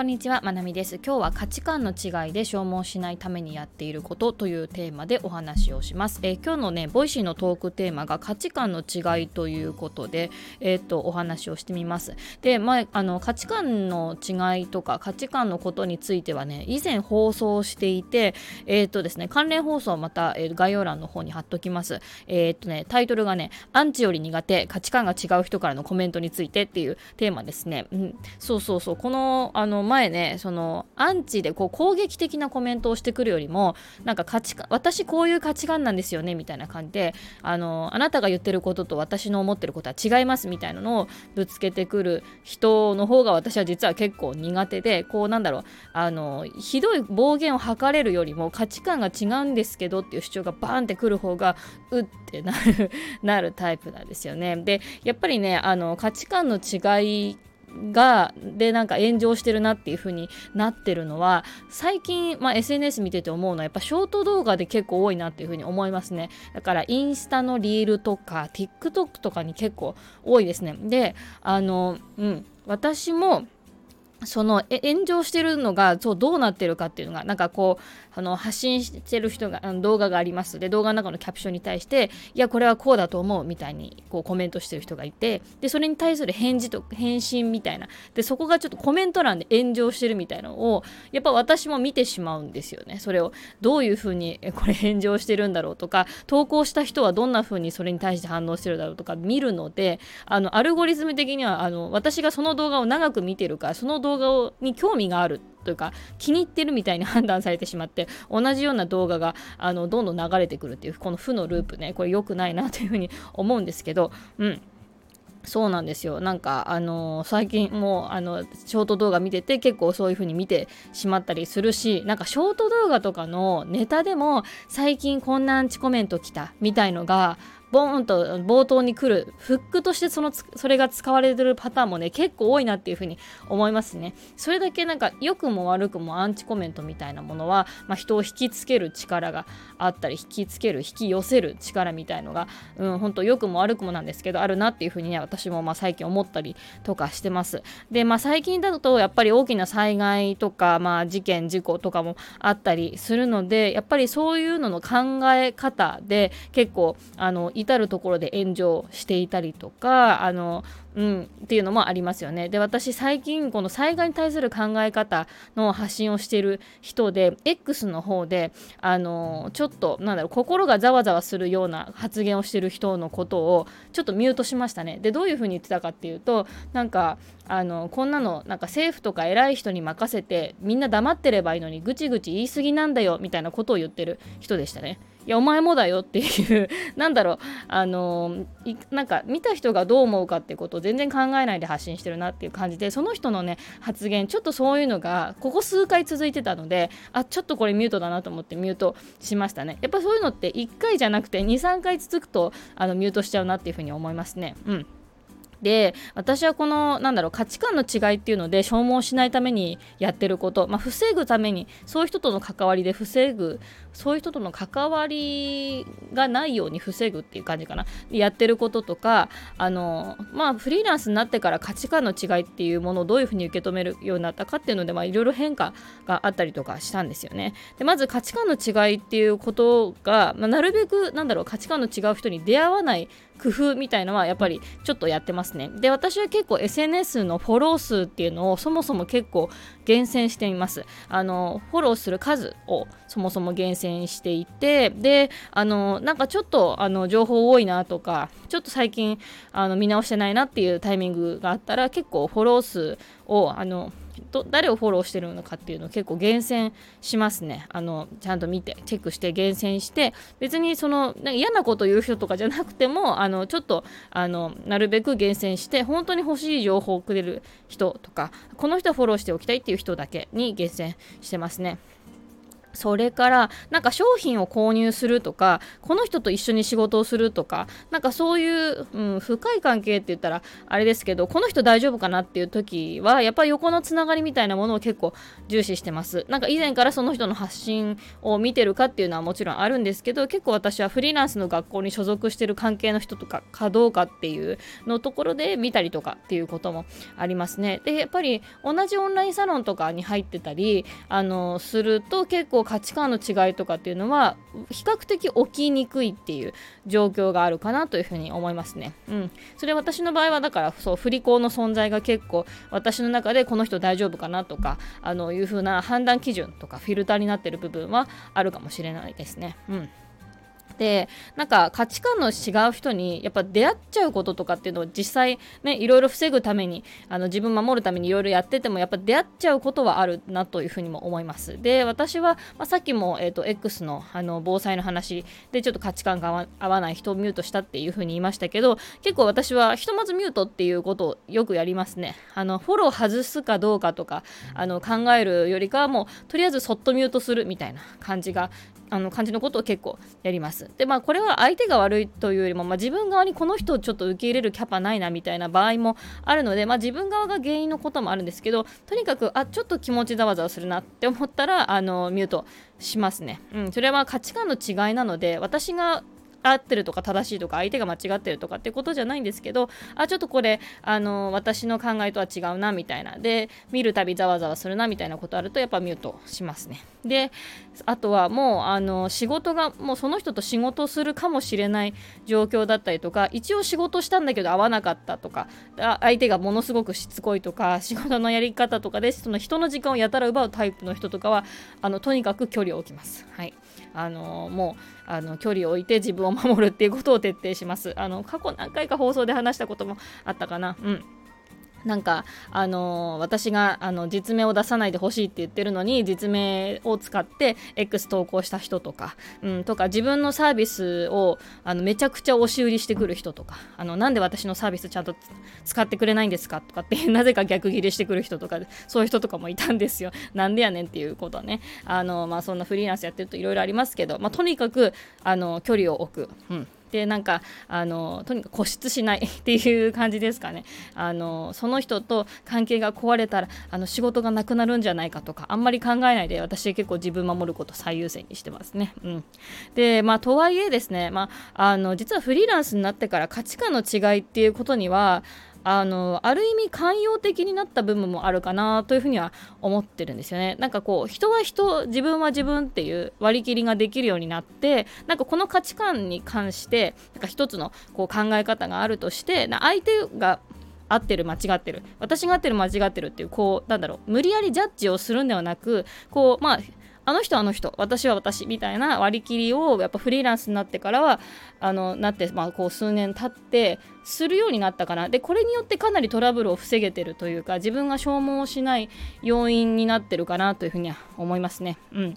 こんにちは、まなみです。今日は価値観の違いで消耗しないためにやっていることというテーマでお話をします。えー、今日のね、 Voicy のトークテーマが価値観の違いということで、えー、っと、お話をしてみます。で、まあ、あの、価値観の違いとか価値観のことについてはね、以前放送していて、えー、っとですね、関連放送また、え、概要欄の方に貼っときます。えっとね、タイトルがね、アンチより苦手、価値観が違う人からのコメントについてっていうテーマですね。うん、そうそうそう、この、あの、前ねそのアンチでこう攻撃的なコメントをしてくるよりもなんか価値観私こういう価値観なんですよねみたいな感じであのあなたが言ってることと私の思ってることは違いますみたいなのをぶつけてくる人の方が私は実は結構苦手でこうなんだろうあのひどい暴言を吐かれるよりも価値観が違うんですけどっていう主張がバーンってくる方がうってなるなるタイプなんですよね。でやっぱりねあの価値観の違いがでなんか炎上してるなっていう風になってるのは最近、まあ、SNS 見てて思うのはやっぱショート動画で結構多いなっていう風に思いますね。だからインスタのリールとか TikTok とかに結構多いですね。であのうん。私もその炎上してるのがそうどうなってるかっていうのがなんかこうあの発信してる人が動画があります。で動画の中のキャプションに対していやこれはこうだと思うみたいにこうコメントしてる人がいてでそれに対する返事と返信みたいな。でそこがちょっとコメント欄で炎上してるみたいなのをやっぱ私も見てしまうんですよね。それをどういうふうにこれ炎上してるんだろうとか投稿した人はどんなふうにそれに対して反応してるだろうとか見るのであのアルゴリズム的にはあの私がその動画を長く見てるからその動画をに興味があるというか気に入ってるみたいに判断されてしまって同じような動画があのどんどん流れてくるっていうこの負のループねこれ良くないなというふうに思うんですけどうんそうなんですよ。なんか、あのー、最近もう、あの、ショート動画見てて結構そういう風に見てしまったりするし、なんかショート動画とかのネタでも最近こんなアンチコメント来たみたいのが、ボーンと冒頭に来るフックとしてそのそれが使われてるパターンもね結構多いなっていうふうに思いますね。それだけなんか良くも悪くもアンチコメントみたいなものは、まあ、人を引きつける力があったり引きつける引き寄せる力みたいのがうん本当良くも悪くもなんですけどあるなっていうふうにね私もまあ最近思ったりとかしてます。でまあ最近だとやっぱり大きな災害とかまあ事件事故とかもあったりするのでやっぱりそういうのの考え方で結構あの至る所で炎上していたりとかあのうん、っていうのもありますよね。で私最近この災害に対する考え方の発信をしている人で X の方であのちょっとなんだろう心がざわざわするような発言をしてる人のことをちょっとミュートしましたね。でどういうふうに言ってたかっていうとなんかあのこんなのなんか政府とか偉い人に任せてみんな黙ってればいいのにぐちぐち言い過ぎなんだよみたいなことを言ってる人でしたね。いやお前もだよっていうなんだろうあのなんか見た人がどう思うかってことを全然考えないで発信してるなっていう感じでその人のね発言ちょっとそういうのがここ数回続いてたのであちょっとこれミュートだなと思ってミュートしましたねやっぱそういうのって1回じゃなくて23回続くとあのミュートしちゃうなっていうふうに思いますねうん。で私はこのなんだろう価値観の違いっていうので消耗しないためにやってること、まあ、防ぐためにそういう人との関わりで防ぐそういう人との関わりがないように防ぐっていう感じかな。やってることとかあのまあフリーランスになってから価値観の違いっていうものをどういうふうに受け止めるようになったかっていうのでいろいろ変化があったりとかしたんですよね。でまず価値観の違いっていうことが、まあ、なるべくなんだろう価値観の違う人に出会わない工夫みたいのはやっぱりちょっとやってますね。で、私は結構 SNS のフォロー数っていうのをそもそも結構厳選しています。あの、フォローする数をそもそも厳選していて、で、あの、なんかちょっとあの情報多いなとか、ちょっと最近あの見直してないなっていうタイミングがあったら結構フォロー数をあのど誰をフォローしてるのかっていうのを結構厳選しますねあのちゃんと見てチェックして厳選して別にそのなんか嫌なこと言う人とかじゃなくてもあのちょっとあのなるべく厳選して本当に欲しい情報をくれる人とかこの人はフォローしておきたいっていう人だけに厳選してますね。それからなんか商品を購入するとかこの人と一緒に仕事をするとかなんかそういう、うん、深い関係って言ったらあれですけどこの人大丈夫かなっていう時はやっぱり横のつながりみたいなものを結構重視してます。なんか以前からその人の発信を見てるかっていうのはもちろんあるんですけど結構私はフリーランスの学校に所属してる関係の人とかかどうかっていうのところで見たりとかっていうこともありますねでやっぱり同じオンラインサロンとかに入ってたりあのすると結構構価値観の違いとかっていうのは比較的起きにくいっていう状況があるかなというふうに思いますね。うん。それ私の場合はだからそう振り子の存在が結構私の中でこの人大丈夫かなとかあのいうふうな判断基準とかフィルターになってる部分はあるかもしれないですね。うん。でなんか価値観の違う人にやっぱ出会っちゃうこととかっていうのを実際ねいろいろ防ぐためにあの自分守るためにいろいろやっててもやっぱ出会っちゃうことはあるなというふうにも思います。で私は、まあ、さっきも、えーと、X のあの防災の話でちょっと価値観が合わない人をミュートしたっていうふうに言いましたけど結構私はひとまずミュートっていうことをよくやりますね。あのフォロー外すかどうかとかあの考えるよりかはもうとりあえずそっとミュートするみたいな感じがあの感じのことを結構やります。でまあこれは相手が悪いというよりも、まあ、自分側にこの人をちょっと受け入れるキャパないなみたいな場合もあるので、まあ、自分側が原因のこともあるんですけどとにかくあちょっと気持ちざわざわするなって思ったらあのミュートしますね。うん、それは価値観の違いなので私が合ってるとか正しいとか相手が間違ってるとかってことじゃないんですけどあちょっとこれあの私の考えとは違うなみたいな。で見るたびざわざわするなみたいなことあるとやっぱミュートしますね。であとはもうあの仕事がもうその人と仕事するかもしれない状況だったりとか一応仕事したんだけど合わなかったとか相手がものすごくしつこいとか 仕事のやり方とかでその人の時間をやたら奪うタイプの人とかはあのとにかく距離を置きます。はい。あのもうあの距離を置いて自分を守るっていうことを徹底します。あの過去何回か放送で話したこともあったかな。うんなんか、あのー、私があの実名を出さないでほしいって言ってるのに実名を使って X 投稿した人とか、うん、とか自分のサービスをあのめちゃくちゃ押し売りしてくる人とかあのなんで私のサービスちゃんと使ってくれないんですかとかって なぜか逆ギレしてくる人とかそういう人とかもいたんですよ。なんでやねんっていうことはね。あの、まあ、そんなフリーランスやってるといろいろありますけど、まあ、とにかくあの距離を置く。うん。でなんかあのとにかく固執しないっていう感じですかねあのその人と関係が壊れたらあの仕事がなくなるんじゃないかとかあんまり考えないで私結構自分守ること最優先にしてますね。うん、でまあとはいえですね、まあ、あの実はフリーランスになってから価値観の違いっていうことにはあのある意味寛容的になった部分もあるかなというふうには思ってるんですよね。なんかこう人は人自分は自分っていう割り切りができるようになってなんかこの価値観に関してなんか一つのこう考え方があるとして相手が合ってる間違ってる私が合ってる間違ってるっていうこうなんだろう無理やりジャッジをするんではなくこうまああの人あの人私は私みたいな割り切りをやっぱフリーランスになってからはあのなって、まあ、こう数年経ってするようになったかなでこれによってかなりトラブルを防げてるというか自分が消耗しない要因になってるかなというふうには思いますね。うん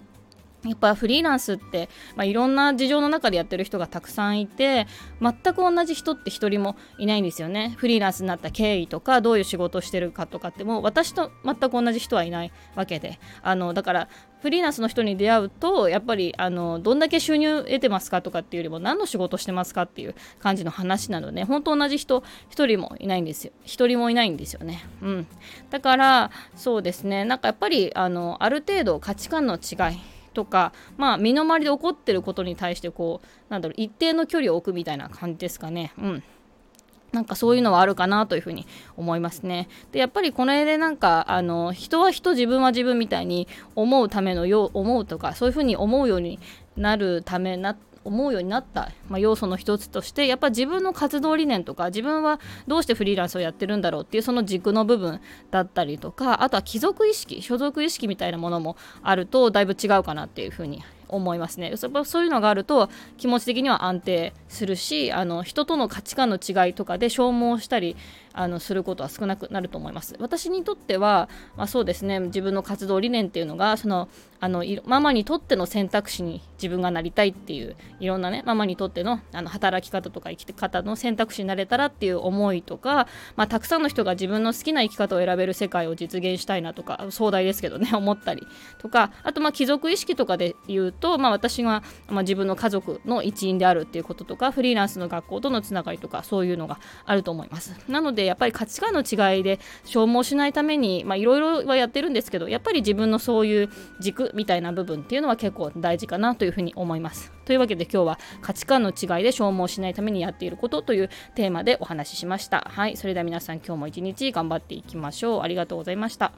やっぱフリーランスって、まあ、いろんな事情の中でやってる人がたくさんいて全く同じ人って一人もいないんですよね。フリーランスになった経緯とかどういう仕事をしてるかとかってもう私と全く同じ人はいないわけで。あのだからフリーランスの人に出会うとやっぱりあのどんだけ収入得てますかとかっていうよりも何の仕事してますかっていう感じの話なので本当同じ人一人もいないんですよ。一人もいないんですよね。うん。だからそうですね。なんかやっぱりあのある程度価値観の違いとか、まあ、身の回りで起こってることに対してこうなんだろう一定の距離を置くみたいな感じですかね。うんなんかそういうのはあるかなというふうに思いますね。でやっぱりこの絵でなんかあの人は人自分は自分みたいに思うためのよう思うとかそういうふうに思うようになるためな思うようになった、まあ、要素の一つとしてやっぱ自分の活動理念とか自分はどうしてフリーランスをやってるんだろうっていうその軸の部分だったりとかあとは貴族意識所属意識みたいなものもあるとだいぶ違うかなっていうふうに思いますね。そういうのがあると気持ち的には安定するしあの人との価値観の違いとかで消耗したりあのすることは少なくなると思います。私にとっては、まあ、そうですね。自分の活動理念っていうのがそのあのママにとっての選択肢に自分がなりたいっていういろんなねママにとってのあの働き方とか生き方の選択肢になれたらっていう思いとか、まあ、たくさんの人が自分の好きな生き方を選べる世界を実現したいなとか壮大ですけどね 思ったりとかあとまあ貴族意識とかで言うと、まあ、私が、まあ、自分の家族の一員であるっていうこととかフリーランスの学校とのつながりとかそういうのがあると思います。なのでやっぱり価値観の違いで消耗しないためにいろいろはやってるんですけどやっぱり自分のそういう軸みたいな部分っていうのは結構大事かなというふうに思います。というわけで今日は価値観の違いで消耗しないためにやっていることというテーマでお話ししました。はい、それでは皆さん今日も一日頑張っていきましょう。ありがとうございました。